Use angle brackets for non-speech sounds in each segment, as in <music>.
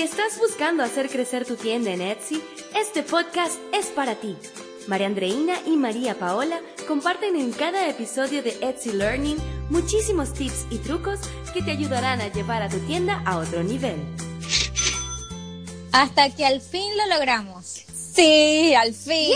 Si estás buscando hacer crecer tu tienda en Etsy, este podcast es para ti. María Andreina y María Paola comparten en cada episodio de Etsy Learning muchísimos tips y trucos que te ayudarán a llevar a tu tienda a otro nivel. Hasta que al fin lo logramos. Sí, al fin.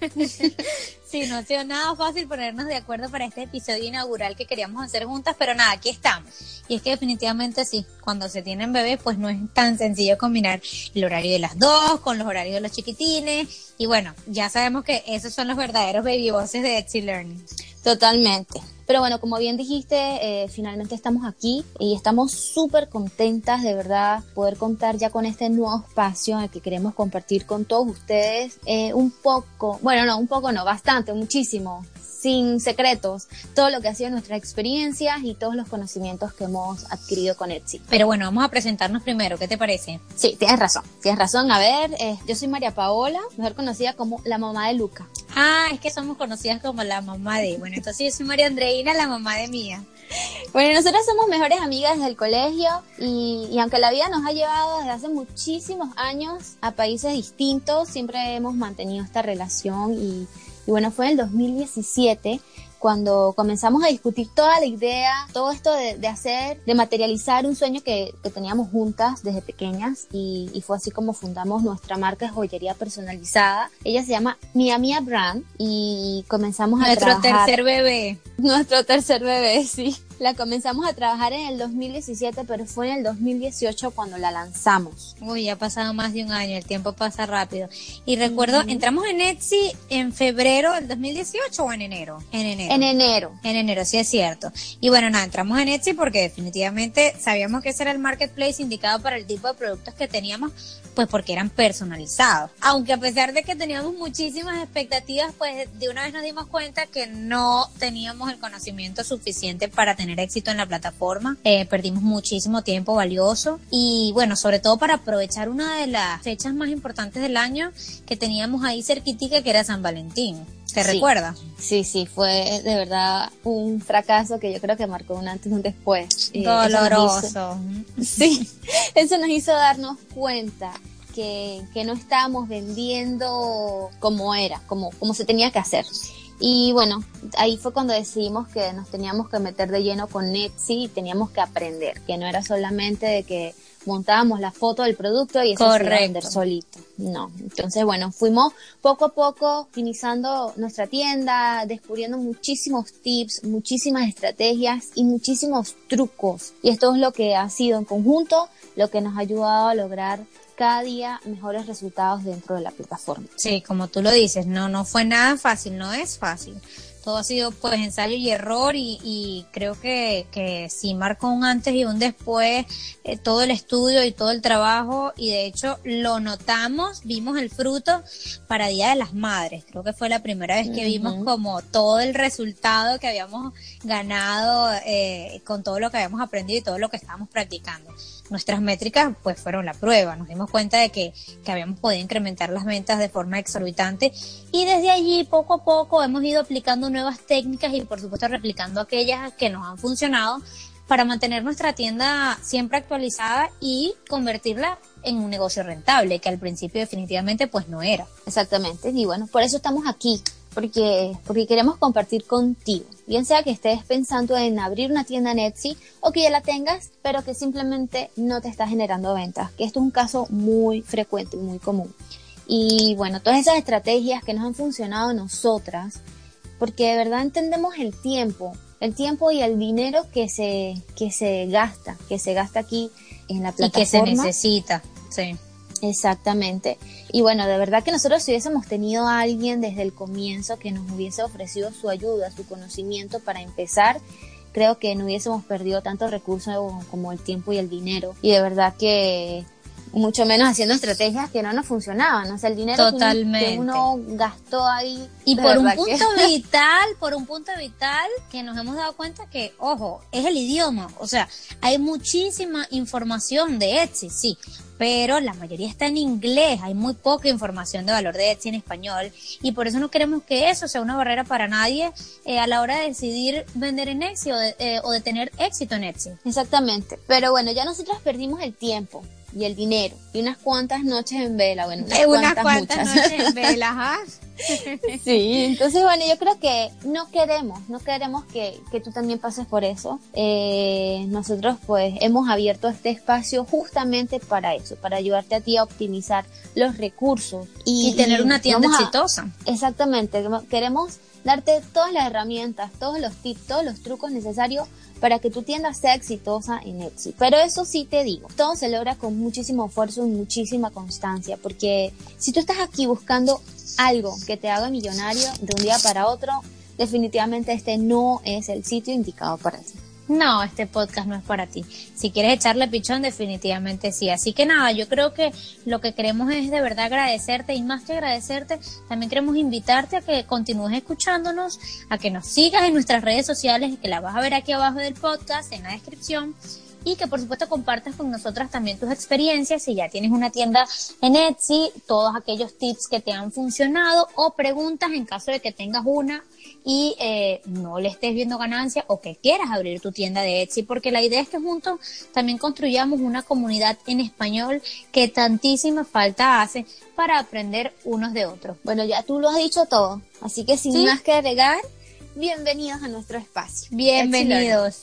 <laughs> Sí, no ha sido nada fácil ponernos de acuerdo para este episodio inaugural que queríamos hacer juntas, pero nada, aquí estamos. Y es que definitivamente sí, cuando se tienen bebés, pues no es tan sencillo combinar el horario de las dos con los horarios de los chiquitines. Y bueno, ya sabemos que esos son los verdaderos baby bosses de Etsy Learning. Totalmente. Pero bueno, como bien dijiste, eh, finalmente estamos aquí y estamos súper contentas de verdad poder contar ya con este nuevo espacio en el que queremos compartir con todos ustedes eh, un poco, bueno, no, un poco no, bastante, muchísimo sin secretos, todo lo que ha sido nuestras experiencias y todos los conocimientos que hemos adquirido con Etsy. Pero bueno, vamos a presentarnos primero, ¿qué te parece? Sí, tienes razón, tienes razón. A ver, eh, yo soy María Paola, mejor conocida como la mamá de Luca. Ah, es que somos conocidas como la mamá de, bueno, entonces yo soy María Andreina, la mamá de Mía. Bueno, nosotras somos mejores amigas desde el colegio y, y, aunque la vida nos ha llevado desde hace muchísimos años a países distintos, siempre hemos mantenido esta relación y, y bueno, fue en el 2017 cuando comenzamos a discutir toda la idea, todo esto de, de hacer, de materializar un sueño que, que teníamos juntas desde pequeñas y, y, fue así como fundamos nuestra marca de joyería personalizada. Ella se llama Mia Mia Brand y comenzamos a Nuestro trabajar. Nuestro tercer bebé. <laughs> Nuestro tercer bebé, sí. La comenzamos a trabajar en el 2017, pero fue en el 2018 cuando la lanzamos. Uy, ya ha pasado más de un año, el tiempo pasa rápido. Y recuerdo, uh -huh. entramos en Etsy en febrero del 2018 o en enero? En enero. En enero. En enero, sí es cierto. Y bueno, nada, entramos en Etsy porque definitivamente sabíamos que ese era el marketplace indicado para el tipo de productos que teníamos, pues porque eran personalizados. Aunque a pesar de que teníamos muchísimas expectativas, pues de una vez nos dimos cuenta que no teníamos el conocimiento suficiente para tener éxito en la plataforma. Eh, perdimos muchísimo tiempo valioso y bueno, sobre todo para aprovechar una de las fechas más importantes del año que teníamos ahí cerquitica que era San Valentín. ¿Te sí, recuerda? Sí, sí, fue de verdad un fracaso que yo creo que marcó un antes y un después. Doloroso. Hizo, <laughs> sí, eso nos hizo darnos cuenta que, que no estábamos vendiendo como era, como, como se tenía que hacer. Y bueno, ahí fue cuando decidimos que nos teníamos que meter de lleno con Etsy y teníamos que aprender, que no era solamente de que montábamos la foto del producto y eso se iba a vender solito. No. Entonces, bueno, fuimos poco a poco optimizando nuestra tienda, descubriendo muchísimos tips, muchísimas estrategias y muchísimos trucos. Y esto es lo que ha sido en conjunto lo que nos ha ayudado a lograr cada día mejores resultados dentro de la plataforma. Sí, como tú lo dices, no, no fue nada fácil, no es fácil. Todo ha sido pues ensayo y error y, y creo que, que sí marcó un antes y un después eh, todo el estudio y todo el trabajo y de hecho lo notamos, vimos el fruto para Día de las Madres. Creo que fue la primera vez que uh -huh. vimos como todo el resultado que habíamos ganado eh, con todo lo que habíamos aprendido y todo lo que estábamos practicando nuestras métricas pues fueron la prueba. Nos dimos cuenta de que, que habíamos podido incrementar las ventas de forma exorbitante y desde allí poco a poco hemos ido aplicando nuevas técnicas y por supuesto replicando aquellas que nos han funcionado para mantener nuestra tienda siempre actualizada y convertirla en un negocio rentable, que al principio definitivamente pues no era. Exactamente, y bueno, por eso estamos aquí, porque, porque queremos compartir contigo. Bien sea que estés pensando en abrir una tienda en Etsy o que ya la tengas, pero que simplemente no te está generando ventas, que esto es un caso muy frecuente, muy común. Y bueno, todas esas estrategias que nos han funcionado nosotras, porque de verdad entendemos el tiempo, el tiempo y el dinero que se, que se gasta, que se gasta aquí en la plataforma. Y que se necesita, sí. Exactamente. Y bueno, de verdad que nosotros si hubiésemos tenido a alguien desde el comienzo que nos hubiese ofrecido su ayuda, su conocimiento para empezar, creo que no hubiésemos perdido tantos recursos como el tiempo y el dinero. Y de verdad que mucho menos haciendo estrategias que no nos funcionaban, o sea, el dinero Totalmente. que uno gastó ahí. Y por un punto que... <laughs> vital, por un punto vital que nos hemos dado cuenta que, ojo, es el idioma, o sea, hay muchísima información de Etsy, sí, pero la mayoría está en inglés, hay muy poca información de valor de Etsy en español y por eso no queremos que eso sea una barrera para nadie eh, a la hora de decidir vender en Etsy o de, eh, o de tener éxito en Etsy. Exactamente, pero bueno, ya nosotros perdimos el tiempo y el dinero. Y unas cuantas noches en vela, bueno, unas, <laughs> unas cuantas, noches en vela, <laughs> ¿ah? <laughs> sí, entonces bueno, yo creo que no queremos, no queremos que, que tú también pases por eso. Eh, nosotros pues hemos abierto este espacio justamente para eso, para ayudarte a ti a optimizar los recursos y, tener una tienda exitosa. exactamente, queremos darte todas las herramientas, todos los tips, todos los trucos necesarios para que tu tienda sea exitosa en Etsy. Pero eso sí te digo, todo se logra con muchísimo esfuerzo y muchísima constancia, porque si tú estás aquí buscando algo que te haga millonario de un día para otro, definitivamente este no es el sitio indicado para ti. No, este podcast no es para ti. Si quieres echarle pichón, definitivamente sí. Así que nada, yo creo que lo que queremos es de verdad agradecerte y más que agradecerte, también queremos invitarte a que continúes escuchándonos, a que nos sigas en nuestras redes sociales, que la vas a ver aquí abajo del podcast, en la descripción y que por supuesto compartas con nosotras también tus experiencias si ya tienes una tienda en Etsy, todos aquellos tips que te han funcionado o preguntas en caso de que tengas una y eh, no le estés viendo ganancia o que quieras abrir tu tienda de Etsy, porque la idea es que juntos también construyamos una comunidad en español que tantísima falta hace para aprender unos de otros. Bueno, ya tú lo has dicho todo, así que sin más que agregar, bienvenidos a nuestro espacio. Bienvenidos.